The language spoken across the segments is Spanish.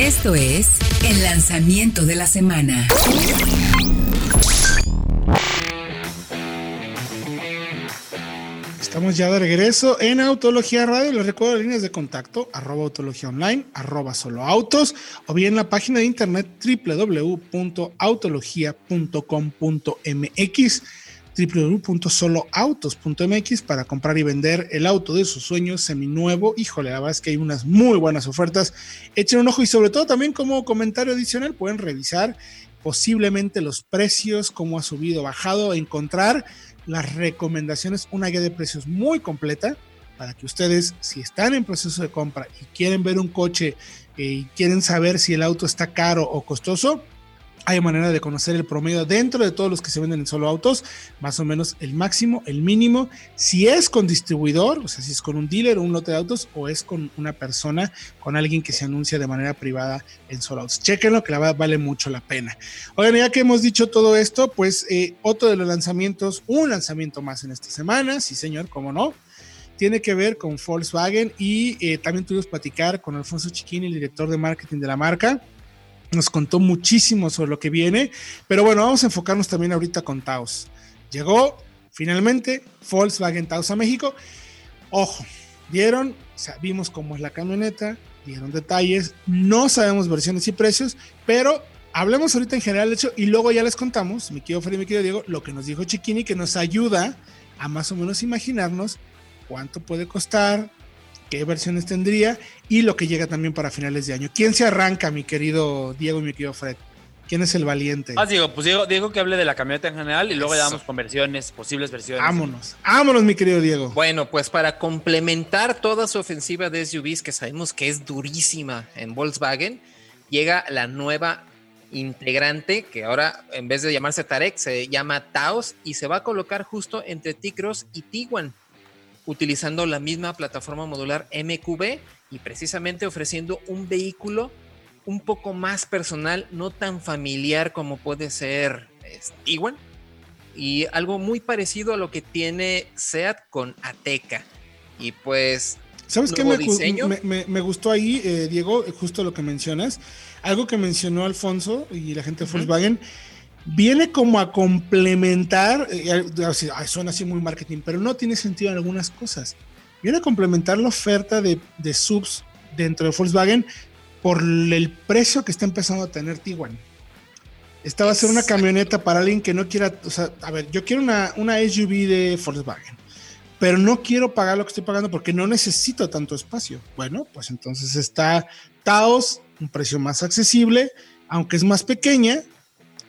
Esto es el lanzamiento de la semana. Estamos ya de regreso en Autología Radio. Les recuerdo las líneas de contacto, arroba autología online, arroba solo autos, o bien la página de internet www.autologia.com.mx www.soloautos.mx para comprar y vender el auto de sus sueños seminuevo. Híjole, la verdad es que hay unas muy buenas ofertas. Echen un ojo y sobre todo también como comentario adicional pueden revisar posiblemente los precios, cómo ha subido, bajado, encontrar las recomendaciones, una guía de precios muy completa para que ustedes, si están en proceso de compra y quieren ver un coche eh, y quieren saber si el auto está caro o costoso, hay manera de conocer el promedio dentro de todos los que se venden en solo autos, más o menos el máximo, el mínimo, si es con distribuidor, o sea, si es con un dealer o un lote de autos, o es con una persona, con alguien que se anuncia de manera privada en solo autos. Chequenlo, que la verdad vale mucho la pena. Oigan, ya que hemos dicho todo esto, pues eh, otro de los lanzamientos, un lanzamiento más en esta semana, sí señor, cómo no, tiene que ver con Volkswagen y eh, también tuvimos platicar con Alfonso Chiquini, el director de marketing de la marca nos contó muchísimo sobre lo que viene, pero bueno, vamos a enfocarnos también ahorita con Taos. Llegó finalmente Volkswagen Taos a México. Ojo, vieron, o vimos cómo es la camioneta, dieron detalles, no sabemos versiones y precios, pero hablemos ahorita en general de hecho y luego ya les contamos, mi querido Freddy, mi querido Diego, lo que nos dijo Chiquini, que nos ayuda a más o menos imaginarnos cuánto puede costar, qué versiones tendría y lo que llega también para finales de año. ¿Quién se arranca, mi querido Diego y mi querido Fred? ¿Quién es el valiente? Ah, Diego, pues Diego, que hable de la camioneta en general y luego ya damos con versiones, posibles versiones. Vámonos, vámonos, mi querido Diego. Bueno, pues para complementar toda su ofensiva de SUVs, que sabemos que es durísima en Volkswagen, llega la nueva integrante que ahora en vez de llamarse Tarek se llama Taos y se va a colocar justo entre T-Cross y Tiguan utilizando la misma plataforma modular MQB y precisamente ofreciendo un vehículo un poco más personal, no tan familiar como puede ser Tiguan y algo muy parecido a lo que tiene SEAT con Ateca. Y pues ¿Sabes qué me, me, gustó ahí, eh, Diego? Justo lo que mencionas. Algo que mencionó Alfonso y la gente de Volkswagen viene como a complementar, eh, suena así muy marketing, pero no tiene sentido en algunas cosas. Viene a complementar la oferta de, subs dentro de Volkswagen por el precio que está empezando a tener Tiguan. Esta va a ser una camioneta para alguien que no quiera, o sea, a ver, yo quiero una, una SUV de Volkswagen, pero no quiero pagar lo que estoy pagando porque no necesito tanto espacio. Bueno, pues entonces está Taos, un precio más accesible, aunque es más pequeña,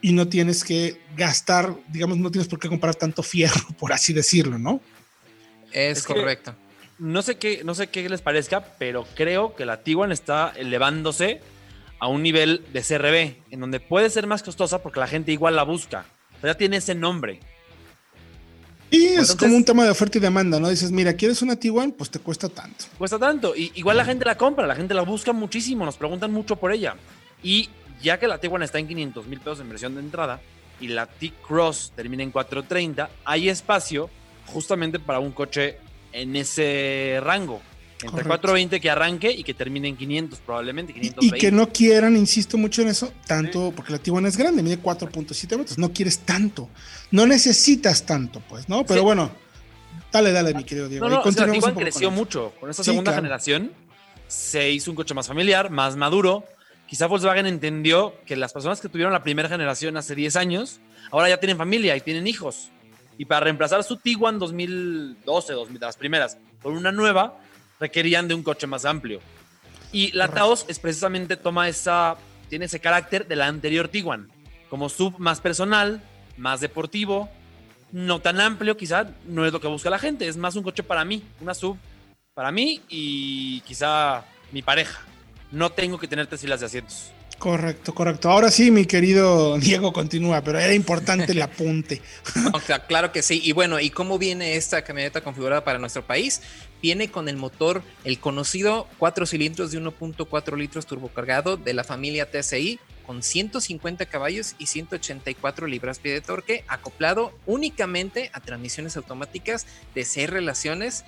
y no tienes que gastar, digamos, no tienes por qué comprar tanto fierro, por así decirlo, ¿no? Es, correcto. No sé, qué, no sé qué les parezca, pero creo que la Tiguan está elevándose a un nivel de CRB, en donde puede ser más costosa porque la gente igual la busca. Pero ya tiene ese nombre. Y es como un tema de oferta y demanda, ¿no? Dices, mira, ¿quieres una Tiguan? Pues te cuesta tanto. Cuesta tanto. Y igual la gente la compra, la gente la busca muchísimo, nos preguntan mucho por ella. Y ya que la Tiguan está en 500 mil pesos en versión de entrada y la T-Cross termina en 430, hay espacio justamente para un coche en ese rango. Entre 420 que arranque y que termine en 500 probablemente. Y, que no quieran, insisto mucho en eso, tanto, porque la Tiguan es grande, mide 4.7 metros, no quieres tanto, no necesitas tanto, pues, ¿no? Pero bueno, dale, dale, mi querido Diego. No, no, la Tiguan creció mucho con esta segunda generación, se hizo un coche más familiar, más maduro, quizá Volkswagen entendió que las personas que tuvieron la primera generación hace 10 años, ahora ya tienen familia y tienen hijos. Y para reemplazar su Tiguan 2012, 2000, las primeras, por una nueva, requerían de un coche más amplio. Y la Taos es precisamente toma esa, tiene ese carácter de la anterior Tiguan, como sub más personal, más deportivo, no tan amplio, quizá no es lo que busca la gente, es más un coche para mí, una sub para mí y quizá mi pareja no tengo que tener tres filas de asientos. Correcto, correcto. Ahora sí, mi querido Diego continúa, pero era importante el apunte. claro que sí. Y bueno, ¿y cómo viene esta camioneta configurada para nuestro país? Viene con el motor, el conocido 4 cilindros de 1.4 litros turbocargado de la familia TSI, con 150 caballos y 184 libras-pie de torque, acoplado únicamente a transmisiones automáticas de 6 relaciones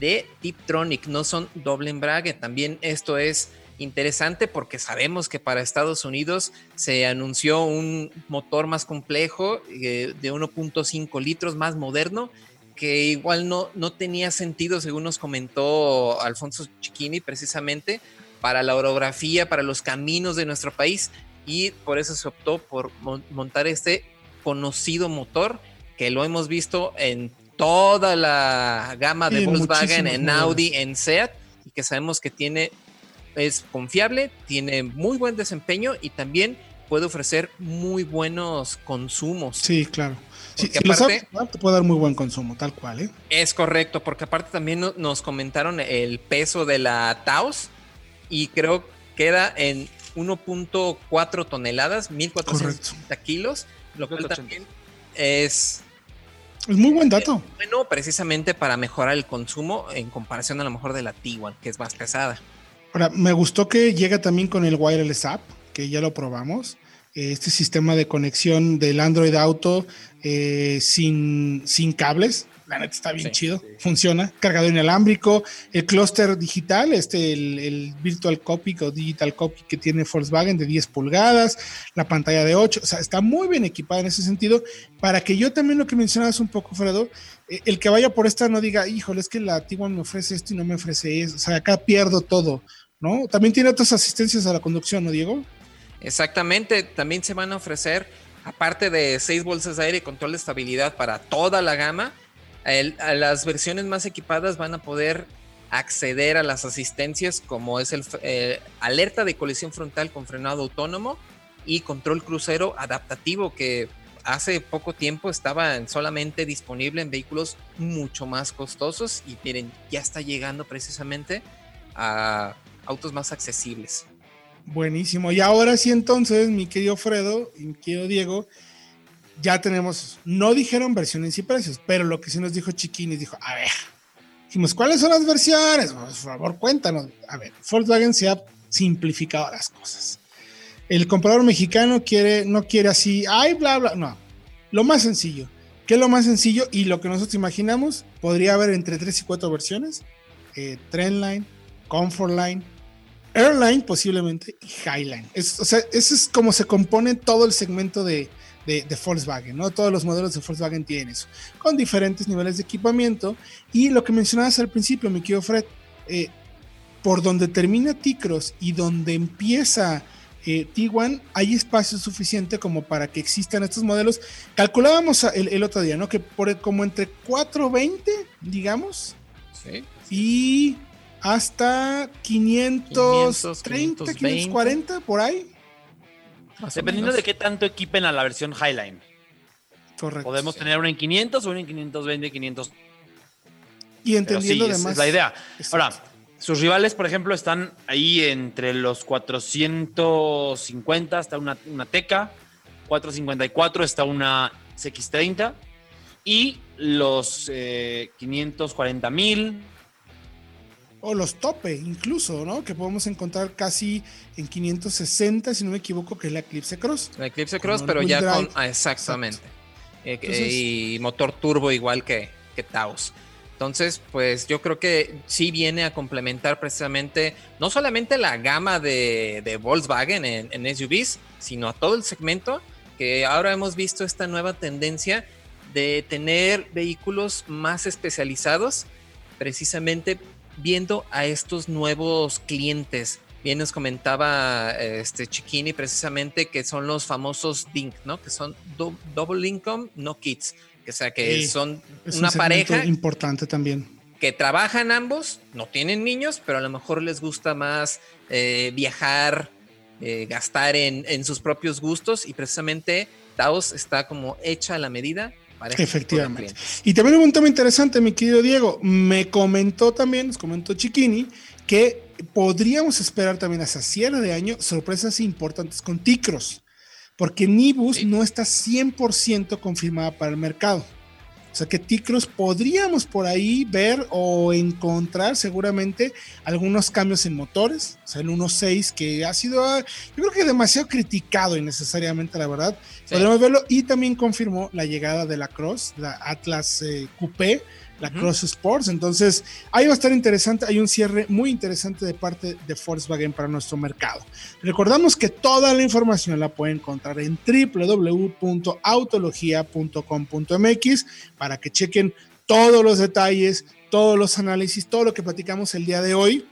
de Tiptronic, no son doble embrague. También esto es interesante porque sabemos que para Estados Unidos se anunció un motor más complejo eh, de 1.5 litros, más moderno, que igual no, no tenía sentido, según nos comentó Alfonso Chiquini, precisamente para la orografía, para los caminos de nuestro país, y por eso se optó por montar este conocido motor que lo hemos visto en toda la gama de Volkswagen, en Audi, en Seat, y que sabemos que tiene es confiable, tiene muy buen desempeño y también puede ofrecer muy buenos consumos. Sí, claro. Sí, si aparte, te puede dar muy buen consumo, tal cual, ¿eh? Es correcto, porque aparte también nos comentaron el peso de la Taos y creo que queda en 1.4 toneladas, 1400 kilos, lo cual también es es muy buen dato. Bueno, precisamente para mejorar el consumo en comparación a lo mejor de la Tiguan, que es más pesada. Ahora, me gustó que llega también con el Wireless App, que ya lo probamos. Este sistema de conexión del Android Auto eh, sin, sin cables. La neta está bien chido, funciona. Cargador inalámbrico, el clúster digital, este, el, Virtual Copy o Digital Copy que tiene Volkswagen de 10 pulgadas, la pantalla de 8, o sea, está muy bien equipada en ese sentido. Para que yo también lo que mencionabas un poco, Fredo, eh, el que vaya por esta no diga, híjole, es que la Tiguan me ofrece esto y no me ofrece eso, o sea, acá pierdo todo. ¿no? También tiene otras asistencias a la conducción, ¿no, Diego? Exactamente, también se van a ofrecer, aparte de seis bolsas de aire y control de estabilidad para toda la gama, a las versiones más equipadas van a poder acceder a las asistencias como es el eh, alerta de colisión frontal con frenado autónomo y control crucero adaptativo que hace poco tiempo estaba solamente disponible en vehículos mucho más costosos y miren, ya está llegando precisamente a autos más accesibles. Buenísimo. Y ahora sí entonces, mi querido Fredo y mi querido Diego, ya tenemos, no dijeron versiones y precios, pero lo que sí nos dijo Chiquini, dijo, a ver, dijimos, ¿cuáles son las versiones? Por favor, cuéntanos. A ver, Volkswagen se ha simplificado las cosas. El comprador mexicano quiere, no quiere así, ay, bla, bla, no. Lo más sencillo. ¿Qué es lo más sencillo? Y lo que nosotros imaginamos, podría haber entre 3 y 4 versiones. Eh, Trendline, Comfortline, Airline posiblemente y Highline. o sea, eso es como se compone todo el segmento de, Volkswagen, ¿no? Todos los modelos de Volkswagen tienen eso, con diferentes niveles de equipamiento. Y lo que mencionabas al principio, mi querido Fred, eh, por donde termina T-Cross y donde empieza eh, T1, hay espacio suficiente como para que existan estos modelos. Calculábamos el, otro día, ¿no? Que por como entre 420, digamos. Sí. Y hasta 530, 540 por ahí. Dependiendo de qué tanto equipen a la versión Highline. Correcto. Podemos tener una en 500 o una en 520, 500. Y entendiendo además. es la idea. Ahora, sus rivales, por ejemplo, están ahí entre los 450 hasta una, una Teca, 454 está una CX30 y los eh, 540 mil o los tope incluso, ¿no? Que podemos encontrar casi en 560, si no me equivoco, que es la Eclipse Cross. La Eclipse Cross, pero ya con... Ah, exactamente. Eh, y motor turbo igual que, que Taos. Entonces, pues yo creo que sí viene a complementar precisamente no solamente la gama de, Volkswagen en, en, SUVs, sino a todo el segmento, que ahora hemos visto esta nueva tendencia de tener vehículos más especializados, precisamente viendo a estos nuevos clientes. Bien nos comentaba este Chiquini precisamente que son los famosos DINK, ¿no? Que son Double Income, No Kids. Que sea que son una pareja importante también. Que trabajan ambos, no tienen niños, pero a lo mejor les gusta más eh, viajar, eh, gastar en, en sus propios gustos y precisamente Taos está como hecha a la medida Efectivamente. Y también un tema interesante, mi querido Diego. Me comentó también, nos comentó Chiquini, que podríamos esperar también hasta cierre de año sorpresas importantes con Ticros, porque Nibus no está 100% confirmada para el mercado. O sea que Ticros podríamos por ahí ver o encontrar seguramente algunos cambios en motores, o sea, el 1.6 que ha sido, yo creo que demasiado criticado innecesariamente, la verdad. Podríamos verlo y también confirmó la llegada de la Cross, la Atlas eh, Coupé, la Cross Sports. Entonces, ahí va a estar interesante. Hay un cierre muy interesante de parte de Volkswagen para nuestro mercado. Recordamos que toda la información la pueden encontrar en www.autologia.com.mx para que chequen todos los detalles, todos los análisis, todo lo que platicamos el día de hoy.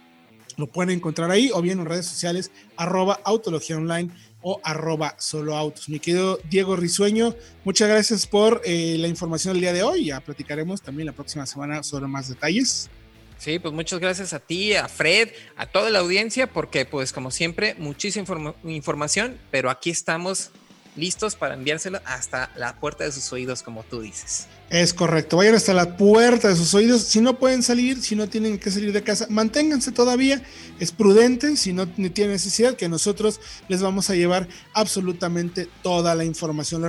Lo pueden encontrar ahí o bien en redes sociales, arroba Autología Online o arroba solo autos. Mi querido Diego Risueño, muchas gracias por eh, la información del día de hoy. Ya platicaremos también la próxima semana sobre más detalles. Sí, pues muchas gracias a ti, a Fred, a toda la audiencia, porque pues como siempre, muchísima información, pero aquí estamos listos para enviársela hasta la puerta de sus oídos, como tú dices. Es correcto, vayan hasta la puerta de sus oídos. Si no pueden salir, si no tienen que salir de casa, manténganse todavía. Es prudente, si no tienen necesidad, que nosotros les vamos a llevar absolutamente toda la información.